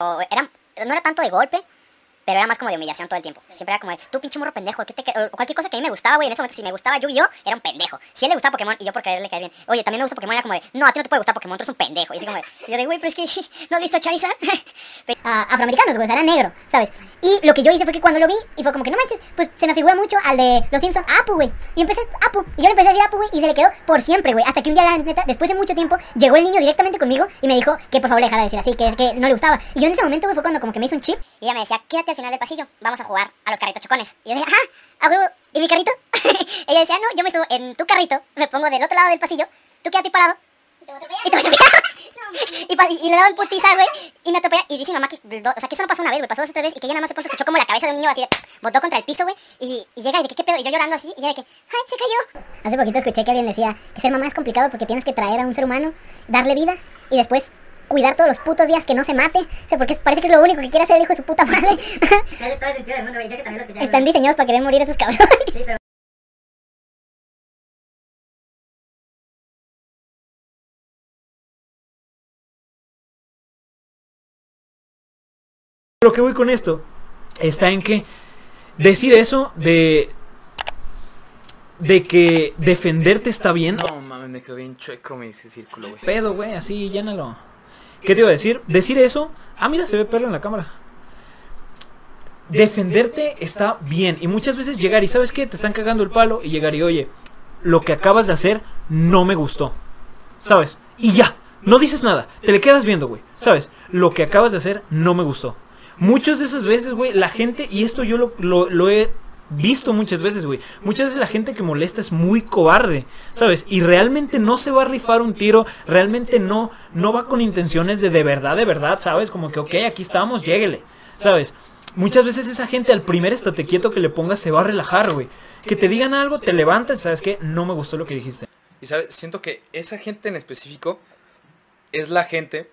No era tanto de golpe, pero era más como de humillación todo el tiempo. Siempre era como de, tú pinche morro pendejo, ¿qué te que-?" o cualquier cosa que a mí me gustaba, güey, en ese momento si me gustaba Yu-Gi-Oh, era un pendejo. Si a él le gustaba Pokémon y yo por quererle caer bien, oye, también me gusta Pokémon, era como de, no, a ti no te puede gustar Pokémon, tú eres un pendejo. Y así como de, yo de, güey, pero es que no has visto a Charizard. Ah, afroamericanos, güey, o sea, era negro, ¿sabes? Y lo que yo hice fue que cuando lo vi, y fue como que no manches, pues se me figura mucho al de Los Simpsons, Apu, güey. Y empecé, Apu, y yo le empecé a decir Apu, güey, y se le quedó por siempre, güey. Hasta que un día, la neta, después de mucho tiempo, llegó el niño directamente conmigo y me dijo que por favor le dejara de decir así, que que no le gustaba. Y yo en ese momento, güey, fue cuando como que me hizo un chip, y ella me decía, quédate final del pasillo, vamos a jugar a los carritos chocones. Y yo decía, ajá, a huevo, ¿y mi carrito? ella decía, no, yo me subo en tu carrito, me pongo del otro lado del pasillo, tú quédate parado. Y te voy a atropellar. Y, pa- y le daba en putiza, güey, y me atropella. Y dice mamá que, do- o sea, que eso no pasó una vez, güey, pasó dos o tres veces y que ella nada más se escuchó como la cabeza de un niño así de, botó contra el piso, güey, y, y llega y de que, ¿qué pedo? Y yo llorando así, y ella de que, ¡ay, se cayó! Hace poquito escuché que alguien decía que ser mamá es complicado porque tienes que traer a un ser humano, darle vida, y después cuidar todos los putos días que no se mate, o sea, porque parece que es lo único que quiere hacer el hijo de su puta madre. Que. Están diseñados para querer morir esos cabrones. Sí, pero Lo que voy con esto está en que decir eso de de que defenderte está bien. No mames, me quedó bien chueco mi círculo, güey. Pedo, güey, así llénalo. ¿Qué te iba a decir? Decir eso. Ah, mira, se ve perro en la cámara. Defenderte está bien. Y muchas veces llegar y sabes qué, te están cagando el palo y llegar y oye, lo que acabas de hacer no me gustó. ¿Sabes? Y ya, no dices nada, te le quedas viendo, güey. ¿Sabes? Lo que acabas de hacer no me gustó. Muchas de esas veces, güey, la gente, y esto yo lo, he visto muchas veces, güey. Muchas veces la gente que molesta es muy cobarde, ¿sabes? Y realmente no se va a rifar un tiro, realmente no, no va con intenciones de de verdad, de verdad, ¿sabes? Como que, ok, aquí estamos, lléguele, ¿sabes? Muchas veces esa gente al primer estate quieto que le pongas se va a relajar, güey. Que te digan algo, te levantas, ¿sabes qué? No me gustó lo que dijiste. Y sabes, siento que esa gente en específico es la gente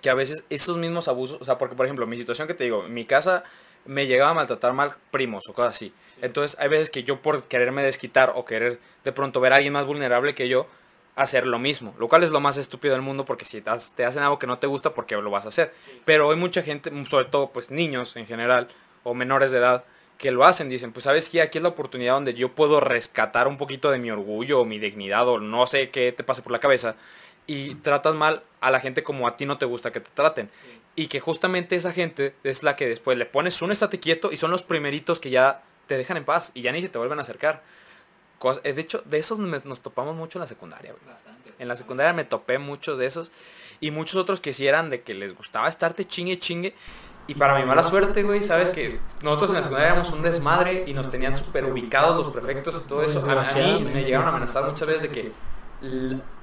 que a veces esos mismos abusos, o sea, porque por ejemplo, mi situación que te digo, mi casa me llegaba a maltratar mal primos o cosas así. Entonces hay veces que yo por quererme desquitar o querer de pronto ver a alguien más vulnerable que yo, hacer lo mismo. Lo cual es lo más estúpido del mundo porque si te hacen algo que no te gusta, porque lo vas a hacer? Pero hay mucha gente, sobre todo pues niños en general o menores de edad, que lo hacen, dicen, pues sabes que aquí es la oportunidad donde yo puedo rescatar un poquito de mi orgullo o mi dignidad o no sé qué te pase por la cabeza y tratas mal a la gente como a ti no te gusta que te traten. Y que justamente esa gente es la que después le pones un estate quieto y son los primeritos que ya te dejan en paz y ya ni se te vuelven a acercar. Eh, de hecho, de esos nos topamos mucho en la secundaria. güey. En la secundaria me topé muchos de esos y muchos otros que sí eran de que les gustaba estarte chingue chingue. Y para mi mala suerte, güey, sabes que nosotros en la secundaria éramos un desmadre y nos tenían súper ubicados los prefectos y todo eso. A mí me llegaron a amenazar muchas veces de que...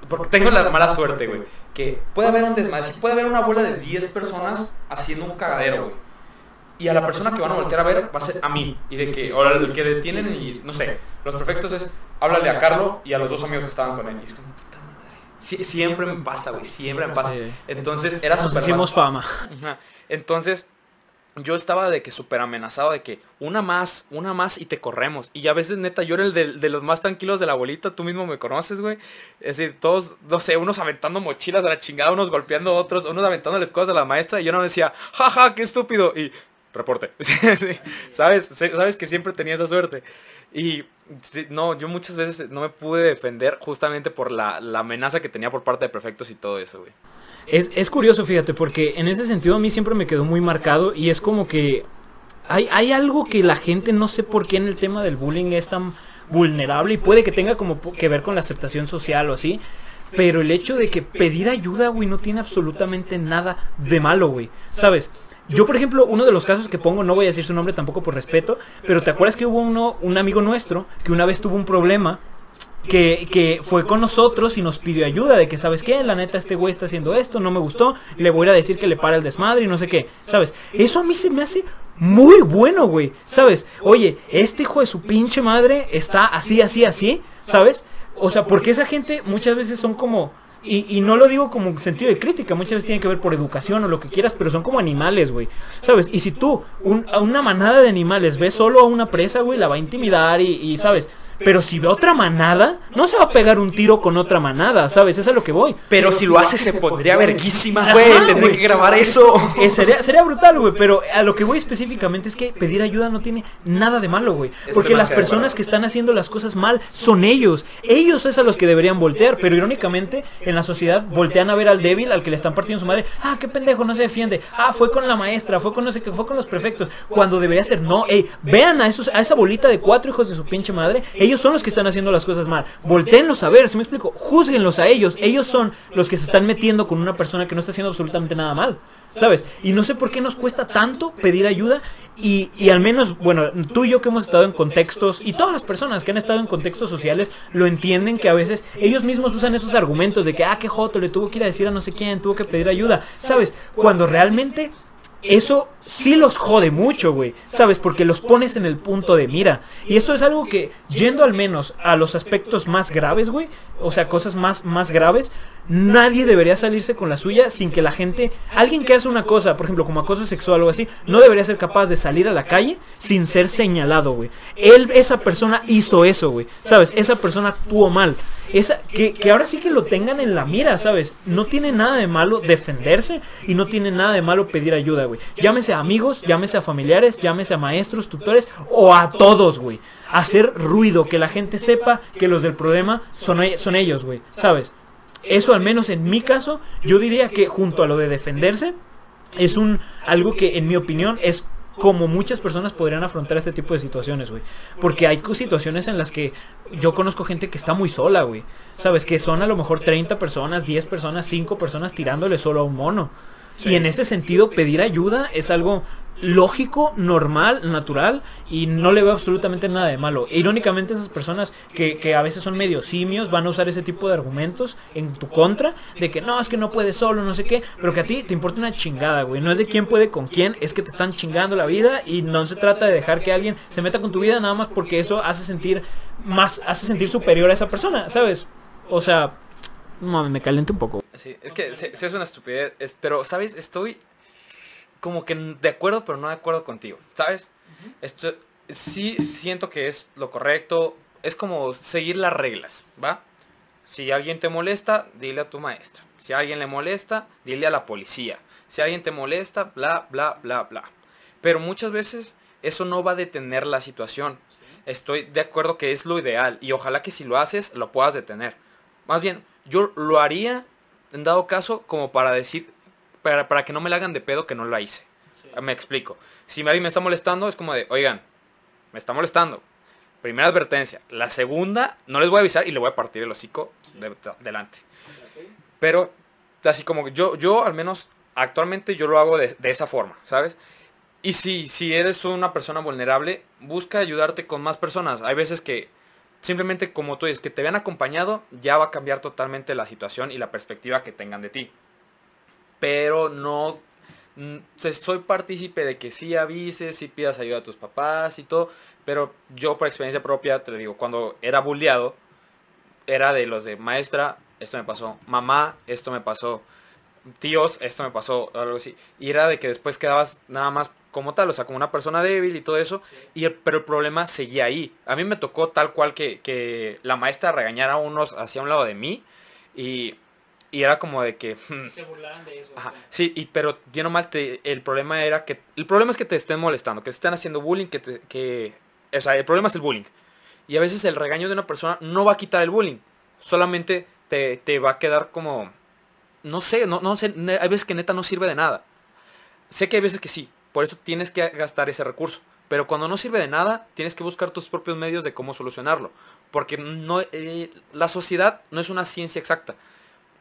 Porque tengo la mala suerte, güey. Que puede haber un desmadre, puede haber una bola de 10 personas haciendo un cagadero, güey. Y a la persona que van a voltear a ver va a ser a mí. Y de que, o el que detienen y, no sé, los prefectos es, háblale a Carlos y a los dos amigos que estaban con él. Y es como, puta madre. Sie- siempre me pasa, güey, siempre me pasa. Entonces era súper hicimos fama. Entonces, yo estaba de que súper amenazado de que una más, una más y te corremos. Y a veces, neta, yo era el de, los más tranquilos de la bolita, tú mismo me conoces, güey. Es decir, todos, no sé, unos aventando mochilas a la chingada, unos golpeando a otros, unos aventándoles cosas a la maestra. Y yo no decía, jaja, qué estúpido. Y reporte. ¿Sabes? Sabes que siempre tenía esa suerte. Y no, yo muchas veces no me pude defender justamente por la, la amenaza que tenía por parte de prefectos y todo eso, güey. Es, es curioso, fíjate, porque en ese sentido a mí siempre me quedó muy marcado y es como que hay, hay algo que la gente no sé por qué en el tema del bullying es tan vulnerable y puede que tenga como que ver con la aceptación social o así. Pero el hecho de que pedir ayuda, güey, no tiene absolutamente nada de malo, güey. ¿Sabes? Yo, por ejemplo, uno de los casos que pongo, no voy a decir su nombre tampoco por respeto, pero ¿te acuerdas que hubo uno, un amigo nuestro que una vez tuvo un problema que, que fue con nosotros y nos pidió ayuda de que, ¿sabes qué? La neta, este güey está haciendo esto, no me gustó, le voy a ir a decir que le para el desmadre y no sé qué, ¿sabes? Eso a mí se me hace muy bueno, güey, ¿sabes? Oye, este hijo de su pinche madre está así, así, así, ¿sabes? O sea, porque esa gente muchas veces son como... Y, no lo digo como en sentido de crítica, muchas veces tiene que ver por educación o lo que quieras, pero son como animales, güey. ¿Sabes? Y si tú un- a una manada de animales ves solo a una presa, güey, la va a intimidar y, y, ¿sabes? Pero si ve otra manada, no se va a pegar un tiro con otra manada, ¿sabes? Eso es a lo que voy. Pero si lo hace se pondría verguísima, güey. Güey. que grabar eso. Eh, sería, sería brutal, güey, pero a lo que voy específicamente es que pedir ayuda no tiene nada de malo, güey. Porque las personas que están haciendo las cosas mal son ellos. Ellos es a los que deberían voltear, pero irónicamente en la sociedad voltean a ver al débil, al que le están partiendo su madre. Ah, qué pendejo, no se defiende. Ah, fue con la maestra, fue con no sé qué, fue con los prefectos. Cuando debería ser, no, ey, vean a, esos, a esa bolita de cuatro hijos de su pinche madre. Ellos son los que están haciendo las cosas mal. Volteenlos a ver, si me explico, juzguenlos a ellos. Ellos son los que se están metiendo con una persona que no está haciendo absolutamente nada mal. ¿Sabes? Y no sé por qué nos cuesta tanto pedir ayuda y, y al menos, bueno, tú y yo que hemos estado en contextos, y todas las personas que han estado en contextos sociales lo entienden que a veces ellos mismos usan esos argumentos de que, ah, qué joto, le tuvo que ir a decir a no sé quién, tuvo que pedir ayuda. ¿Sabes? Cuando realmente eso sí los jode mucho, güey. ¿Sabes? Porque los pones en el punto de mira. Y esto es algo que, yendo al menos a los aspectos más graves, güey, o sea, cosas más, más graves, nadie debería salirse con la suya sin que la gente, alguien que hace una cosa, por ejemplo, como acoso sexual o algo así, no debería ser capaz de salir a la calle sin ser señalado, güey. Él, esa persona hizo eso, güey. ¿Sabes? Esa persona actuó mal. Esa, que, ahora sí que lo tengan en la mira, ¿sabes? No tiene nada de malo defenderse y no tiene nada de malo pedir ayuda, güey. Llámese a amigos, llámese a familiares, llámese a maestros, tutores o a todos, güey. Hacer ruido, que la gente sepa que los del problema son, e- son ellos, güey. ¿Sabes? Eso al menos en mi caso, yo diría que junto a lo de defenderse, es un algo que en mi opinión es como muchas personas podrían afrontar este tipo de situaciones, güey. Porque hay situaciones en las que yo conozco gente que está muy sola, güey. Sabes, que son a lo mejor 30 personas, 10 personas, 5 personas tirándole solo a un mono. Y en ese sentido, pedir ayuda es algo lógico, normal, natural y no le veo absolutamente nada de malo. Irónicamente esas personas que, que a veces son medio simios van a usar ese tipo de argumentos en tu contra de que no, es que no puedes solo, no sé qué, pero que a ti te importa una chingada, güey. No es de quién puede con quién, es que te están chingando la vida y no se trata de dejar que alguien se meta con tu vida nada más porque eso hace sentir más, hace sentir superior a esa persona, ¿sabes? O sea, no, me caliente un poco. Sí, es que sí es una estupidez, es- pero, ¿sabes? Estoy como que de acuerdo, pero no de acuerdo contigo, ¿sabes? Esto, sí siento que es lo correcto, es como seguir las reglas, ¿va? Si alguien te molesta, dile a tu maestra. Si alguien le molesta, dile a la policía. Si alguien te molesta, bla, bla, bla, bla. Pero muchas veces eso no va a detener la situación. Estoy de acuerdo que es lo ideal y ojalá que si lo haces lo puedas detener. Más bien, yo lo haría en dado caso como para decir, para, para que no me la hagan de pedo que no la hice. Me explico. Si alguien me está molestando es como de, oigan, me está molestando. Primera advertencia. La segunda, no les voy a avisar y le voy a partir el hocico de- delante. Pero, así como que yo, yo al menos actualmente yo lo hago de, de esa forma, ¿sabes? Y si, si eres una persona vulnerable, busca ayudarte con más personas. Hay veces que simplemente como tú dices, que te vean acompañado, ya va a cambiar totalmente la situación y la perspectiva que tengan de ti. Pero no, mm, soy partícipe de que sí avises, sí pidas ayuda a tus papás y todo. Pero yo por experiencia propia, te lo digo, cuando era bulleado, era de los de maestra, esto me pasó, mamá, esto me pasó, tíos, esto me pasó, algo así. Y era de que después quedabas nada más como tal, o sea, como una persona débil y todo eso. Y el- pero el problema seguía ahí. A mí me tocó tal cual que, que la maestra regañara a unos hacia un lado de mí. Y, y era como de que... hmm, Se burlaran de eso. Ajá, sí, y, pero bien o mal, te- el problema era que... El problema es que te estén molestando, que te estén haciendo bullying, que, te- que... O sea, el problema es el bullying. Y a veces el regaño de una persona no va a quitar el bullying. Solamente te, te va a quedar como... No sé, no, no sé, hay veces que neta no sirve de nada. Sé que hay veces que sí, por eso tienes que gastar ese recurso. Pero cuando no sirve de nada, tienes que buscar tus propios medios de cómo solucionarlo. Porque no, eh, la sociedad no es una ciencia exacta.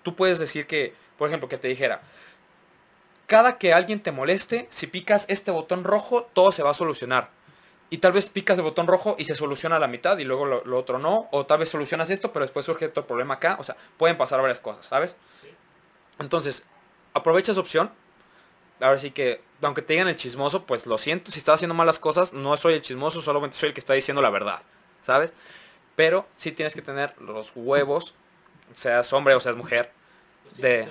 Tú puedes decir que, por ejemplo, que te dijera, cada que alguien te moleste, si picas este botón rojo, todo se va a solucionar. Y tal vez picas el botón rojo y se soluciona a la mitad y luego lo, lo otro no. O tal vez solucionas esto, pero después surge otro problema acá. O sea, pueden pasar varias cosas, ¿sabes? Entonces, aprovecha esa opción. Ahora sí que, aunque te digan el chismoso, pues lo siento. Si estás haciendo malas cosas, no soy el chismoso, solamente soy el que está diciendo la verdad, ¿sabes? Pero sí tienes que tener los huevos, seas hombre o seas mujer, de,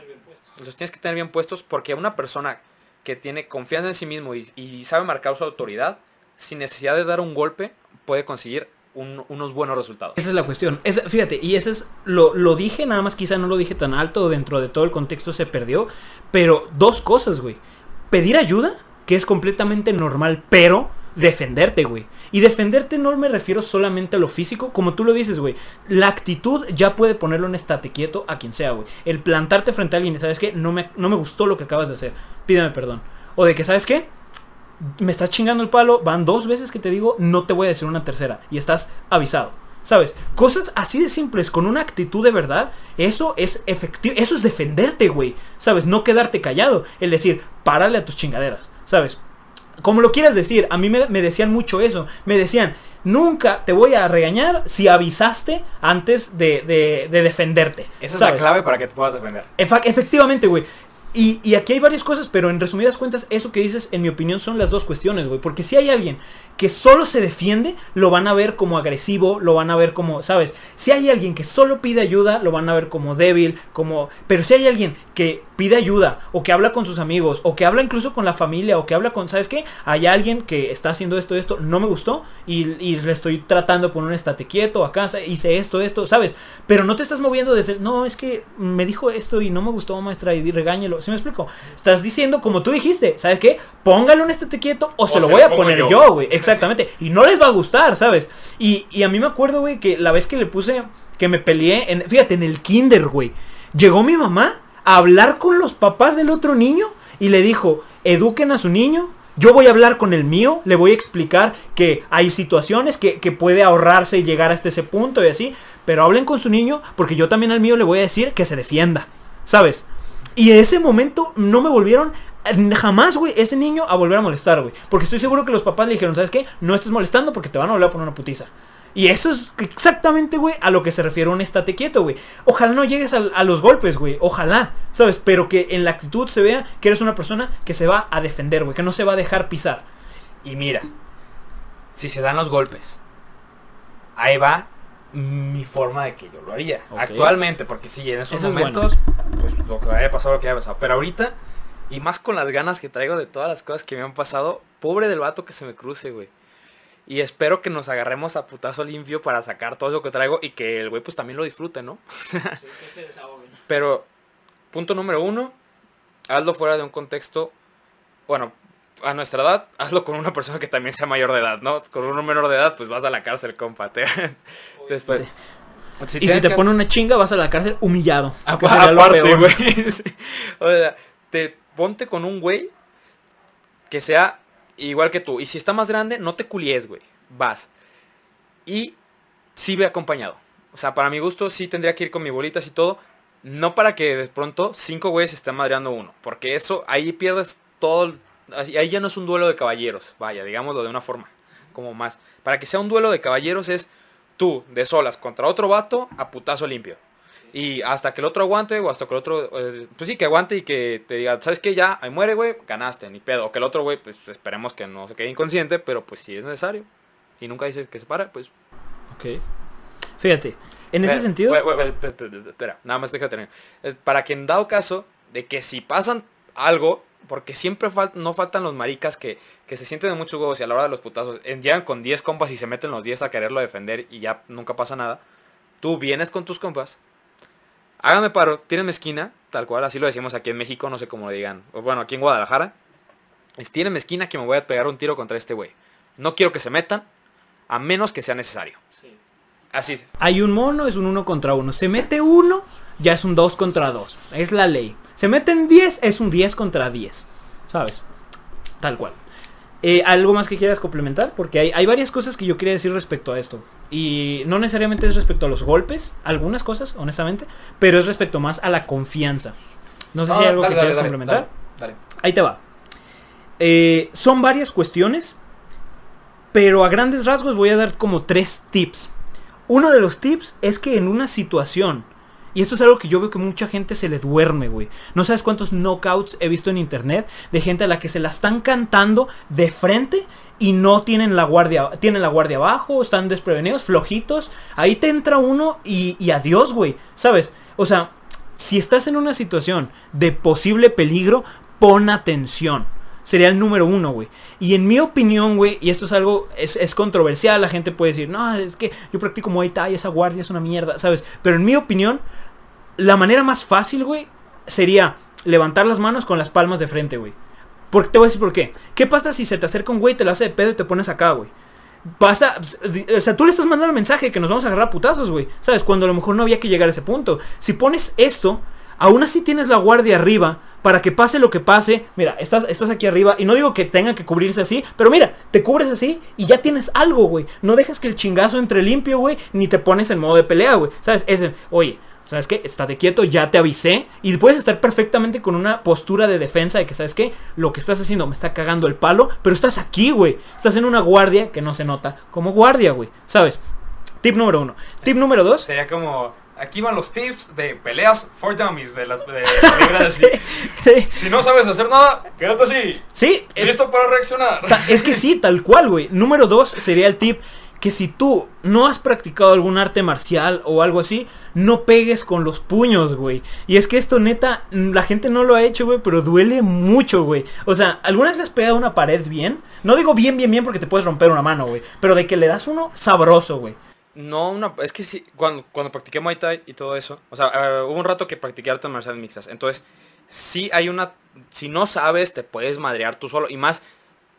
los tienes que tener bien puestos porque una persona que tiene confianza en sí mismo y, y sabe marcar su autoridad, sin necesidad de dar un golpe, puede conseguir un- unos buenos resultados. Esa es la cuestión. Esa- fíjate, y ese es, lo, lo dije, nada más quizá no lo dije tan alto, dentro de todo el contexto se perdió, pero dos cosas, güey. Pedir ayuda, que es completamente normal, pero defenderte, güey. Y defenderte no me refiero solamente a lo físico, como tú lo dices, güey. La actitud ya puede ponerlo en estate quieto a quien sea, güey. El plantarte frente a alguien y sabes qué, no me, no me gustó lo que acabas de hacer, pídeme perdón. O de que, ¿sabes qué? me estás chingando el palo, van dos veces que te digo, no te voy a decir una tercera. Y estás avisado. ¿Sabes? Cosas así de simples, con una actitud de verdad, eso es efectivo, eso es defenderte, güey. ¿Sabes? No quedarte callado. El decir, párale a tus chingaderas. ¿Sabes? Como lo quieras decir, a mí me, me decían mucho eso. Me decían, nunca te voy a regañar si avisaste antes de, de- de defenderte. Esa es la clave para que te puedas defender. Efectivamente, güey. Y, y aquí hay varias cosas, pero en resumidas cuentas, eso que dices, en mi opinión, son las dos cuestiones, güey. Porque si hay alguien que solo se defiende, lo van a ver como agresivo, lo van a ver como, ¿sabes? Si hay alguien que solo pide ayuda, lo van a ver como débil, como... Pero si hay alguien que pide ayuda, o que habla con sus amigos, o que habla incluso con la familia, o que habla con, ¿sabes qué? Hay alguien que está haciendo esto, esto, no me gustó, y, y le estoy tratando de poner un estate quieto, acá, hice esto, esto, ¿sabes? Pero no te estás moviendo desde, no, es que me dijo esto y no me gustó, maestra, y regáñelo, ¿sí me explico? Estás diciendo, como tú dijiste, ¿sabes qué? Póngale un estate quieto o, se lo voy a poner yo. yo, güey. Exactamente. Y no les va a gustar, ¿sabes? Y, y a mí me acuerdo, güey, que la vez que le puse, que me peleé, en, fíjate, en el kinder, güey. Llegó mi mamá hablar con los papás del otro niño y le dijo, eduquen a su niño. Yo voy a hablar con el mío, le voy a explicar que hay situaciones que, que puede ahorrarse y llegar hasta ese punto y así. Pero hablen con su niño porque yo también al mío le voy a decir que se defienda. ¿Sabes? Y en ese momento no me volvieron eh, jamás, güey, ese niño a volver a molestar, güey. Porque estoy seguro que los papás le dijeron, ¿sabes qué? No estés molestando porque te van a a poner una putiza. Y eso es exactamente, güey, a lo que se refiere un estate quieto, güey. Ojalá no llegues a, los golpes, güey. Ojalá, ¿sabes? Pero que en la actitud se vea que eres una persona que se va a defender, güey. Que no se va a dejar pisar. Y mira, si se dan los golpes, ahí va mi forma de que yo lo haría. Actualmente, porque sí, en esos Eso es momentos, pues lo que haya pasado, lo que haya pasado. Pero ahorita, y más con las ganas que traigo de todas las cosas que me han pasado, pobre del vato que se me cruce, güey. Y espero que nos agarremos a putazo limpio para sacar todo lo que traigo y que el güey pues también lo disfrute, ¿no? Pero, punto número uno, hazlo fuera de un contexto, bueno, a nuestra edad, hazlo con una persona que también sea mayor de edad, ¿no? Con uno menor de edad, pues vas a la cárcel, compa. te- Después. y si te que- pone una chinga, vas a la cárcel humillado. Que lo aparte, güey. Sí. O sea, te ponte con un güey que sea igual que tú. Y si está más grande, no te culies, güey. Vas. Y sí ve acompañado. O sea, para mi gusto sí tendría que ir con mi bolitas y todo. No para que de pronto cinco güeyes estén madreando uno. Porque eso, ahí pierdes todo. Ahí ya no es un duelo de caballeros. Vaya, digámoslo de una forma. Como más. Para que sea un duelo de caballeros es tú de solas contra otro vato a putazo limpio. Y hasta que el otro aguante, o hasta que el otro, eh, pues sí, que aguante y que te diga, ¿sabes qué? Ya, ahí muere, güey, ganaste, ni pedo. O que el otro, güey, pues esperemos que no se quede inconsciente, pero pues si es necesario. Y nunca dices que se para, pues... Ok. Fíjate, en ese sentido... espera, nada más déjame terminar. Eh, Para que en dado caso de que si pasan algo, porque siempre fal- no faltan los maricas que, que se sienten de muchos huevos y a la hora de los putazos llegan con 10 compas y se meten los 10 a quererlo defender y ya nunca pasa nada. Tú vienes con tus compas, hágame paro, tírenme esquina, tal cual, así lo decimos aquí en México, no sé cómo lo digan. O Bueno, aquí en Guadalajara. Es tírenme esquina que me voy a pegar un tiro contra este güey. No quiero que se metan, a menos que sea necesario. Así es. Hay un mono, es un uno contra uno. Se mete uno, ya es un 2 contra 2. Es la ley. Se meten 10, es un 10 contra 10. ¿Sabes? Tal cual. Eh, ¿Algo más que quieras complementar? Porque hay, hay varias cosas que yo quería decir respecto a esto. Y no necesariamente es respecto a los golpes, algunas cosas, honestamente, pero es respecto más a la confianza. No sé si hay algo que quieras complementar. dale. Ahí te va. Eh, son varias cuestiones, pero a grandes rasgos voy a dar como tres tips. Uno de los tips es que en una situación, y esto es algo que yo veo que mucha gente se le duerme, güey. No sabes cuántos knockouts he visto en internet de gente a la que se la están cantando de frente y no tienen la guardia, tienen la guardia abajo, están desprevenidos, flojitos. Ahí te entra uno y, y adiós, güey. ¿Sabes? O sea, si estás en una situación de posible peligro, pon atención. Sería el número uno, güey. Y en mi opinión, güey, y esto es algo, es, es controversial, la gente puede decir, no, es que yo practico Muay Thai, esa guardia es una mierda, ¿sabes? Pero en mi opinión, la manera más fácil, güey, sería levantar las manos con las palmas de frente, güey. Porque te voy a decir por qué. ¿Qué pasa si se te acerca un güey, te la hace de pedo y te pones acá, güey? Pasa, o sea, tú le estás mandando el mensaje que nos vamos a agarrar a putazos, güey. ¿Sabes? Cuando a lo mejor no había que llegar a ese punto. Si pones esto, aún así tienes la guardia arriba para que pase lo que pase. Mira, estás, estás aquí arriba y no digo que tenga que cubrirse así, pero mira, te cubres así y ya tienes algo, güey. No dejas que el chingazo entre limpio, güey, ni te pones en modo de pelea, güey. ¿Sabes? Es el, oye, ¿sabes qué? Estate quieto, ya te avisé. Y puedes estar perfectamente con una postura de defensa de que, ¿sabes qué? Lo que estás haciendo me está cagando el palo, pero estás aquí, güey. Estás en una guardia que no se nota como guardia, güey. ¿Sabes? Tip número uno. Tip número dos. Sería como, aquí van los tips de peleas for dummies de las de así. Sí. Si no sabes hacer nada, quédate así. Sí, Listo para reaccionar. Ta- Es que sí, tal cual, güey. Número dos sería el tip que si tú no has practicado algún arte marcial o algo así, no pegues con los puños, güey. Y es que esto neta, la gente no lo ha hecho, güey, pero duele mucho, güey. O sea, ¿alguna vez le has pegado una pared bien? No digo bien, bien, bien porque te puedes romper una mano, güey. Pero de que le das uno sabroso, güey. No, una, es que sí, cuando, cuando practiqué Muay Thai y todo eso, o sea, eh, hubo un rato que practiqué artes marciales mixtas, entonces, sí hay una, si no sabes, te puedes madrear tú solo, y más,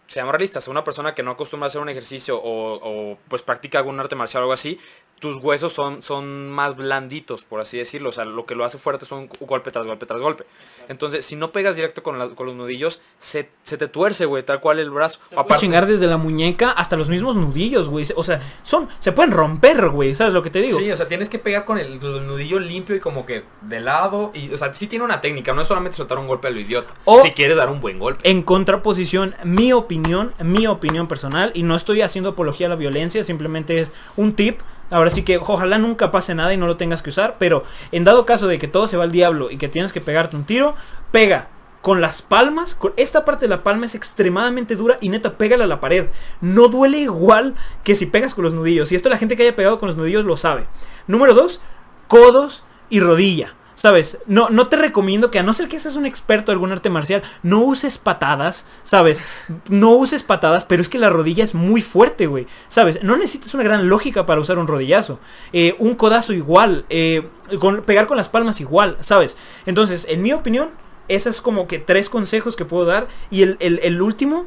seamos realistas, una persona que no acostumbra a hacer un ejercicio o, o, pues practica algún arte marcial o algo así, tus huesos son, son más blanditos, por así decirlo, o sea, lo que lo hace fuerte son golpe tras golpe tras golpe. Entonces, si no pegas directo con, la- con los nudillos, se, se te tuerce, güey, tal cual el brazo. Puedes chingar desde la muñeca hasta los mismos nudillos, güey. O sea, son, se pueden romper, güey. ¿Sabes lo que te digo? Sí, o sea, tienes que pegar con el, el nudillo limpio y como que de lado. Y, o sea, sí tiene una técnica, no es solamente soltar un golpe a lo idiota. O- si quieres dar un buen golpe. En contraposición, mi opinión, mi opinión personal, y no estoy haciendo apología a la violencia, simplemente es un tip. Ahora sí que ojalá nunca pase nada y no lo tengas que usar, pero en dado caso de que todo se va al diablo y que tienes que pegarte un tiro, pega con las palmas, con esta parte de la palma es extremadamente dura y neta pégala a la pared. No duele igual que si pegas con los nudillos. Y esto la gente que haya pegado con los nudillos lo sabe. Número dos, codos y rodilla. ¿Sabes? No, no te recomiendo que a no ser que seas un experto de algún arte marcial, no uses patadas, ¿sabes? No uses patadas, pero es que la rodilla es muy fuerte, güey. ¿Sabes? No necesitas una gran lógica para usar un rodillazo. Eh, un codazo igual, eh, con, pegar con las palmas igual, ¿sabes? Entonces, en mi opinión, esas como que tres consejos que puedo dar. Y el, el- el último,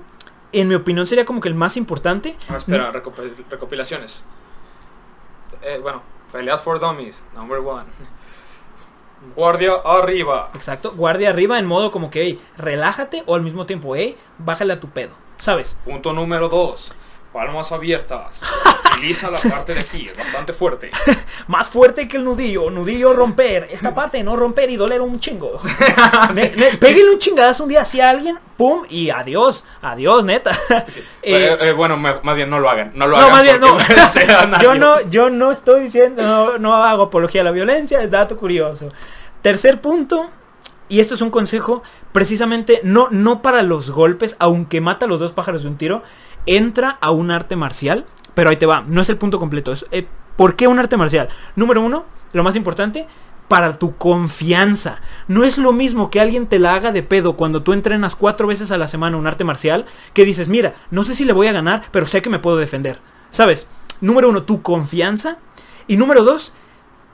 en mi opinión, sería como que el más importante. Ah, espera, recopil- recopilaciones. Eh, bueno, peleas for dummies, number one. Guardia arriba. Exacto, guardia arriba en modo como que, hey, relájate o al mismo tiempo, hey, bájale a tu pedo, ¿sabes? Punto número dos. Palmas abiertas. Utiliza la parte de aquí, es bastante fuerte. Más fuerte que el nudillo, nudillo romper, esta parte no romper y doler un chingo. Pégale un chingadazo un día así a alguien, pum, y adiós, adiós, neta. Eh, Eh, eh, bueno, más bien no lo hagan. No lo no, hagan. más bien, no. yo no, yo no estoy diciendo, no, no hago apología a la violencia, es dato curioso. Tercer punto, y esto es un consejo, precisamente no, no para los golpes, aunque mata a los dos pájaros de un tiro, entra a un arte marcial, pero ahí te va, no es el punto completo. Es, eh, ¿Por qué un arte marcial? Número uno, lo más importante, para tu confianza. No es lo mismo que alguien te la haga de pedo cuando tú entrenas cuatro veces a la semana un arte marcial, que dices, mira, no sé si le voy a ganar, pero sé que me puedo defender. ¿Sabes? Número uno, tu confianza. Y número dos,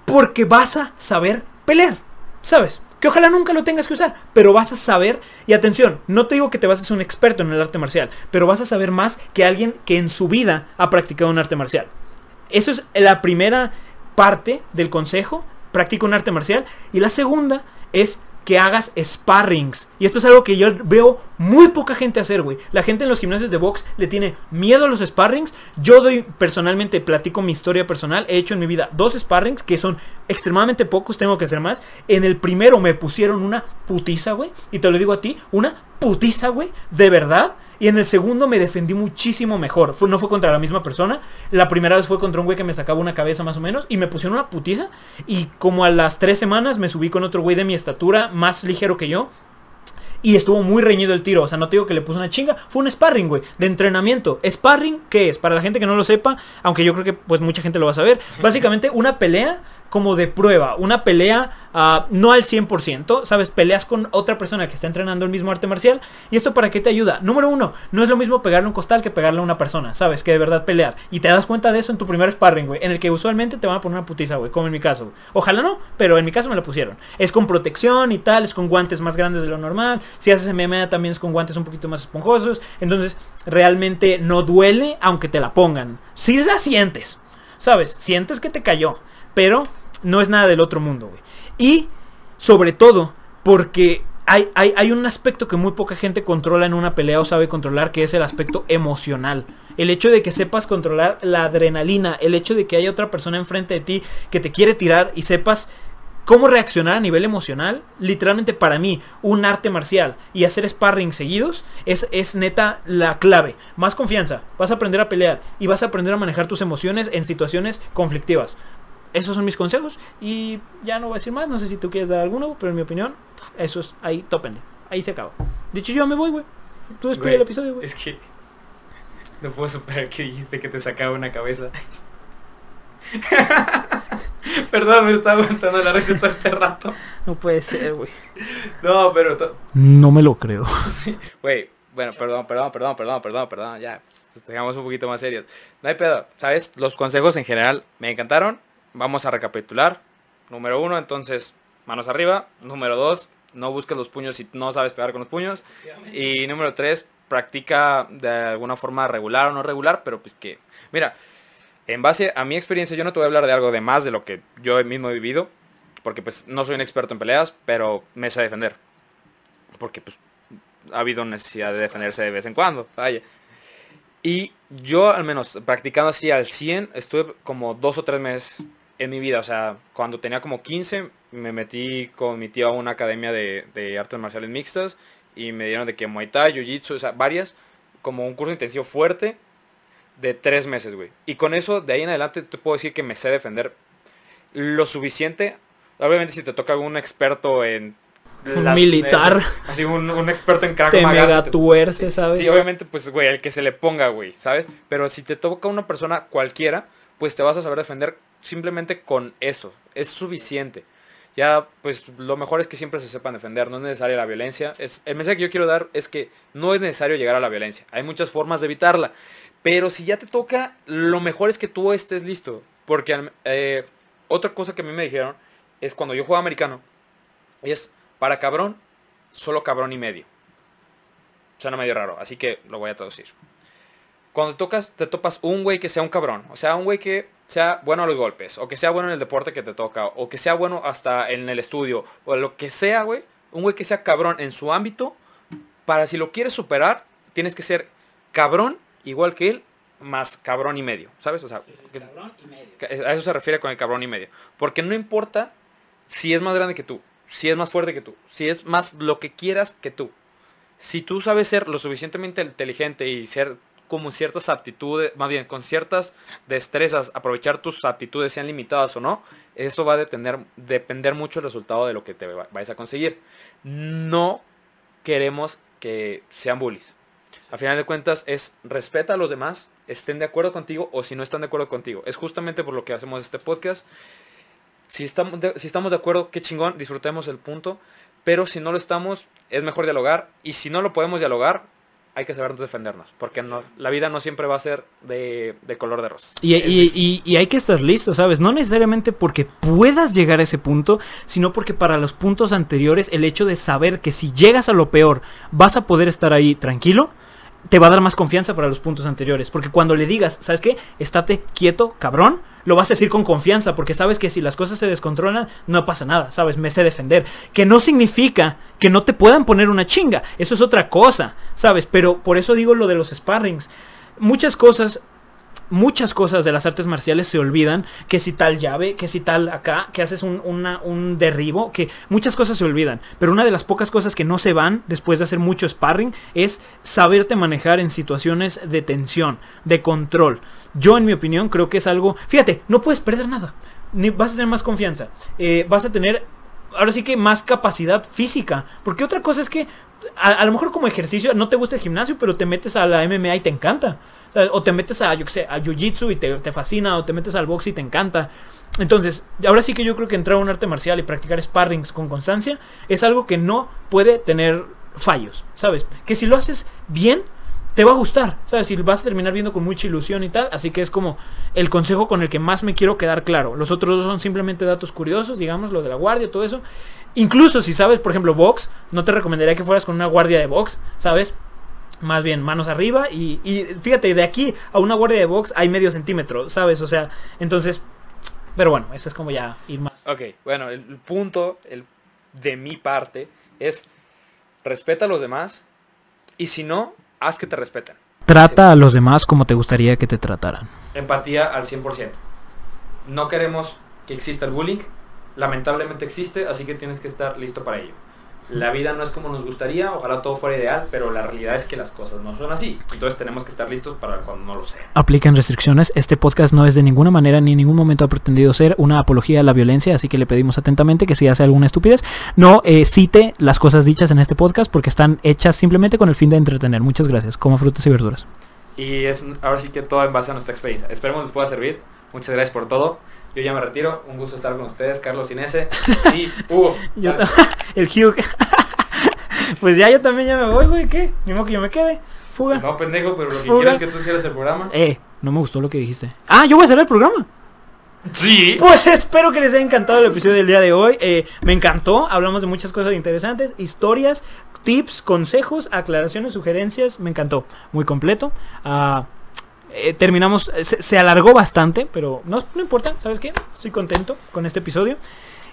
porque vas a saber pelear. ¿Sabes? Que ojalá nunca lo tengas que usar, pero vas a saber, y atención, no te digo que te vas a ser un experto en el arte marcial, pero vas a saber más que alguien que en su vida ha practicado un arte marcial. Eso es la primera parte del consejo, practica un arte marcial, y la segunda es que hagas sparrings. Y esto es algo que yo veo muy poca gente hacer, güey. La gente en los gimnasios de box le tiene miedo a los sparrings. Yo doy, personalmente, platico mi historia personal. He hecho en mi vida dos sparrings que son extremadamente pocos, tengo que hacer más. En el primero me pusieron una putiza, güey. Y te lo digo a ti, una putiza, güey. De verdad. Y en el segundo me defendí muchísimo mejor. Fue- no fue contra la misma persona. La primera vez fue contra un güey que me sacaba una cabeza más o menos. Y me pusieron una putiza. Y como a las tres semanas me subí con otro güey de mi estatura, más ligero que yo. Y estuvo muy reñido el tiro. O sea, no te digo que le puse una chinga. Fue un sparring, güey. De entrenamiento. ¿Sparring qué es? Para la gente que no lo sepa, aunque yo creo que pues mucha gente lo va a saber. Básicamente una pelea como de prueba, una pelea ah, no al 100%, ¿sabes? Peleas con otra persona que está entrenando el mismo arte marcial. ¿Y esto para qué te ayuda? Número uno, no es lo mismo pegarle un costal que pegarle a una persona, ¿sabes? Que de verdad pelear. Y te das cuenta de eso en tu primer sparring, güey. En el que usualmente te van a poner una putiza, güey, como en mi caso. Ojalá no, pero en mi caso me la pusieron. Es con protección y tal, es con guantes más grandes de lo normal. Si haces MMA también es con guantes un poquito más esponjosos. Entonces, realmente no duele aunque te la pongan. Si la sientes, ¿sabes? Sientes que te cayó. Pero no es nada del otro mundo, güey. Y sobre todo porque hay, hay, hay, un aspecto que muy poca gente controla en una pelea o sabe controlar, que es el aspecto emocional. El hecho de que sepas controlar la adrenalina, el hecho de que haya otra persona enfrente de ti que te quiere tirar y sepas cómo reaccionar a nivel emocional, literalmente para mí, un arte marcial y hacer sparring seguidos es, es neta la clave. Más confianza, vas a aprender a pelear y vas a aprender a manejar tus emociones en situaciones conflictivas esos son mis consejos y ya no voy a decir más, no sé si tú quieres dar alguno, pero en mi opinión, eso es, ahí, tópenle, ahí se acaba. Dicho yo me voy, güey. Tú despide el episodio, güey. Es que no puedo superar que dijiste que te sacaba una cabeza. Perdón, me estaba aguantando la receta este rato. No puede ser, güey. No, pero... No me lo creo. Güey, bueno, perdón, perdón, perdón, perdón, perdón, perdón, ya. Dejamos un poquito más serios. No hay pedo, ¿sabes? Los consejos en general me encantaron Vamos a recapitular. Número uno, entonces, manos arriba. Número dos, no busques los puños si no sabes pegar con los puños. Y número tres, practica de alguna forma regular o no regular, pero pues que... Mira, en base a mi experiencia, yo no te voy a hablar de algo de más de lo que yo mismo he vivido. Porque pues no soy un experto en peleas, pero me sé defender. Porque pues ha habido necesidad de defenderse de vez en cuando. Vaya. Y yo al menos practicando así al 100, estuve como dos o tres meses en mi vida. O sea, cuando tenía como 15, me metí con mi tío a una academia de, de artes marciales mixtas y me dieron de que Muay Thai, Jiu Jitsu, o sea, varias, como un curso intensivo fuerte de tres meses, güey. Y con eso, de ahí en adelante, te puedo decir que me sé defender lo suficiente. Obviamente, si te toca algún experto en... Un militar. así, un, un, experto en Krav Te mega tuerce, ¿sabes? Sí, obviamente, pues, güey, el que se le ponga, güey, ¿sabes? Pero si te toca una persona cualquiera, pues te vas a saber defender simplemente con eso. Es suficiente. Ya, pues lo mejor es que siempre se sepan defender, no es necesaria la violencia. Es, el mensaje que yo quiero dar es que no es necesario llegar a la violencia. Hay muchas formas de evitarla. Pero si ya te toca, lo mejor es que tú estés listo. Porque eh, otra cosa que a mí me dijeron es cuando yo juego americano, es para cabrón, solo cabrón y medio. Suena medio raro, así que lo voy a traducir. Cuando tocas, te topas un güey que sea un cabrón. O sea, un güey que sea bueno a los golpes, o que sea bueno en el deporte que te toca, o que sea bueno hasta en el estudio, o lo que sea, güey, un güey que sea cabrón en su ámbito, para si lo quieres superar, tienes que ser cabrón igual que él, más cabrón y medio, ¿sabes? O sea, cabrón y medio. a eso se refiere con el cabrón y medio. Porque no importa si es más grande que tú, si es más fuerte que tú, si es más lo que quieras que tú. Si tú sabes ser lo suficientemente inteligente y ser como ciertas aptitudes, más bien con ciertas destrezas, aprovechar tus aptitudes sean limitadas o no, eso va a depender, depender mucho del resultado de lo que te vayas a conseguir. No queremos que sean bullies. A final de cuentas es respeta a los demás, estén de acuerdo contigo o si no están de acuerdo contigo. Es justamente por lo que hacemos este podcast. Si estamos si estamos de acuerdo, qué chingón, disfrutemos el punto. Pero si no lo estamos, es mejor dialogar. Y si no lo podemos dialogar, hay que saber defendernos, porque no, la vida no siempre va a ser de, de color de rosa. Y, y, y, y, hay que estar listo, ¿sabes? No necesariamente porque puedas llegar a ese punto, sino porque para los puntos anteriores el hecho de saber que si llegas a lo peor vas a poder estar ahí tranquilo, te va a dar más confianza para los puntos anteriores. Porque cuando le digas, ¿sabes qué? Estate quieto, cabrón. Lo vas a decir con confianza, porque sabes que si las cosas se descontrolan, no pasa nada, ¿sabes? Me sé defender. Que no significa que no te puedan poner una chinga. Eso es otra cosa, ¿sabes? Pero por eso digo lo de los sparrings. Muchas cosas muchas cosas de las artes marciales se olvidan, que si tal llave, que si tal acá, que haces un, un, derribo, que muchas cosas se olvidan. Pero una de las pocas cosas que no se van después de hacer mucho sparring es saberte manejar en situaciones de tensión, de control. Yo en mi opinión creo que es algo, fíjate, no puedes perder nada. Vas a tener más confianza. Eh, vas a tener ahora sí que más capacidad física. Porque otra cosa es que a, lo mejor como ejercicio no te gusta el gimnasio, pero te metes a la MMA y te encanta. O, te metes a, yo sé, a Jiu-Jitsu y te, fascina, o te metes al box y te encanta. Entonces, ahora sí que yo creo que entrar a un arte marcial y practicar sparrings con constancia es algo que no puede tener fallos, ¿sabes? Que si lo haces bien, te va a gustar, ¿sabes? Y vas a terminar viendo con mucha ilusión y tal. Así que es como el consejo con el que más me quiero quedar claro. Los otros dos son simplemente datos curiosos, digamos, lo de la guardia, todo eso. Incluso si sabes, por ejemplo, box, no te recomendaría que fueras con una guardia de box, ¿sabes? Más bien manos arriba y, fíjate, de aquí a una guardia de box hay medio centímetro, ¿sabes? O sea, entonces... Pero bueno, eso es como ya ir más. Ok, bueno, el punto el, de mi parte es respeta a los demás y si no, haz que te respeten. Trata a los demás como te gustaría que te trataran. Empatía al 100%. No queremos que exista el bullying. Lamentablemente existe, así que tienes que estar listo para ello. La vida no es como nos gustaría, ojalá todo fuera ideal, pero la realidad es que las cosas no son así. Entonces tenemos que estar listos para cuando no lo sea. Aplican restricciones. Este podcast no es de ninguna manera ni en ningún momento ha pretendido ser una apología a la violencia, así que le pedimos atentamente que si hace alguna estupidez, no eh, cite las cosas dichas en este podcast porque están hechas simplemente con el fin de entretener. Muchas gracias. Como frutas y verduras. Y es ahora sí que todo en base a nuestra experiencia. Esperemos les pueda servir. Muchas gracias por todo. Yo ya me retiro. Un gusto estar con ustedes, Carlos Inese y Hugo. Yo el Hugh. pues ya yo también ya me voy, güey. ¿Qué? Ni modo que yo me quede. Fuga. No, pendejo, pero lo que quiero es que tú cierres el programa. Eh, no me gustó lo que dijiste. Ah, yo voy a hacer el programa. Sí. Pues espero que les haya encantado el episodio del día de hoy. Eh, me encantó, hablamos de muchas cosas interesantes, historias, tips, consejos, aclaraciones, sugerencias. Me encantó, muy completo. Ah, eh, terminamos, eh, se, alargó bastante, pero no, no importa, ¿sabes qué? Estoy contento con este episodio.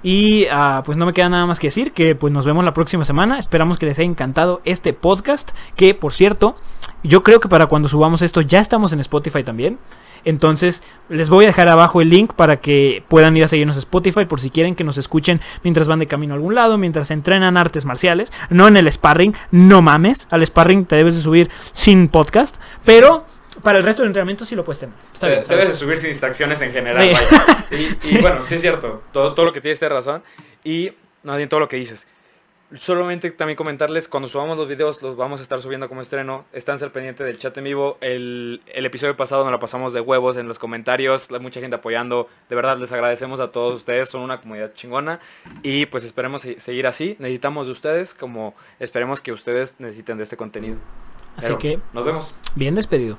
Y ah, pues no me queda nada más que decir que pues nos vemos la próxima semana. Esperamos que les haya encantado este podcast. Que por cierto, yo creo que para cuando subamos esto ya estamos en Spotify también. Entonces les voy a dejar abajo el link para que puedan ir a seguirnos a Spotify por si quieren que nos escuchen mientras van de camino a algún lado, mientras entrenan artes marciales, no en el sparring, no mames, al sparring te debes de subir sin podcast, pero para el resto del entrenamiento sí lo puedes tener. Está Te- bien, ¿sabes? debes de subir sin distracciones en general. Sí. vaya. Y, y bueno, sí es cierto. Todo, todo lo que tienes tiene razón. Y no bien todo lo que dices. Solamente también comentarles, cuando subamos los videos, los vamos a estar subiendo como estreno. Están al pendiente del chat en vivo. El, el episodio pasado nos la pasamos de huevos en los comentarios. Mucha gente apoyando. De verdad, les agradecemos a todos ustedes. Son una comunidad chingona. Y pues esperemos se- seguir así. Necesitamos de ustedes como esperemos que ustedes necesiten de este contenido. Así Pero que nos vemos. bien despedido.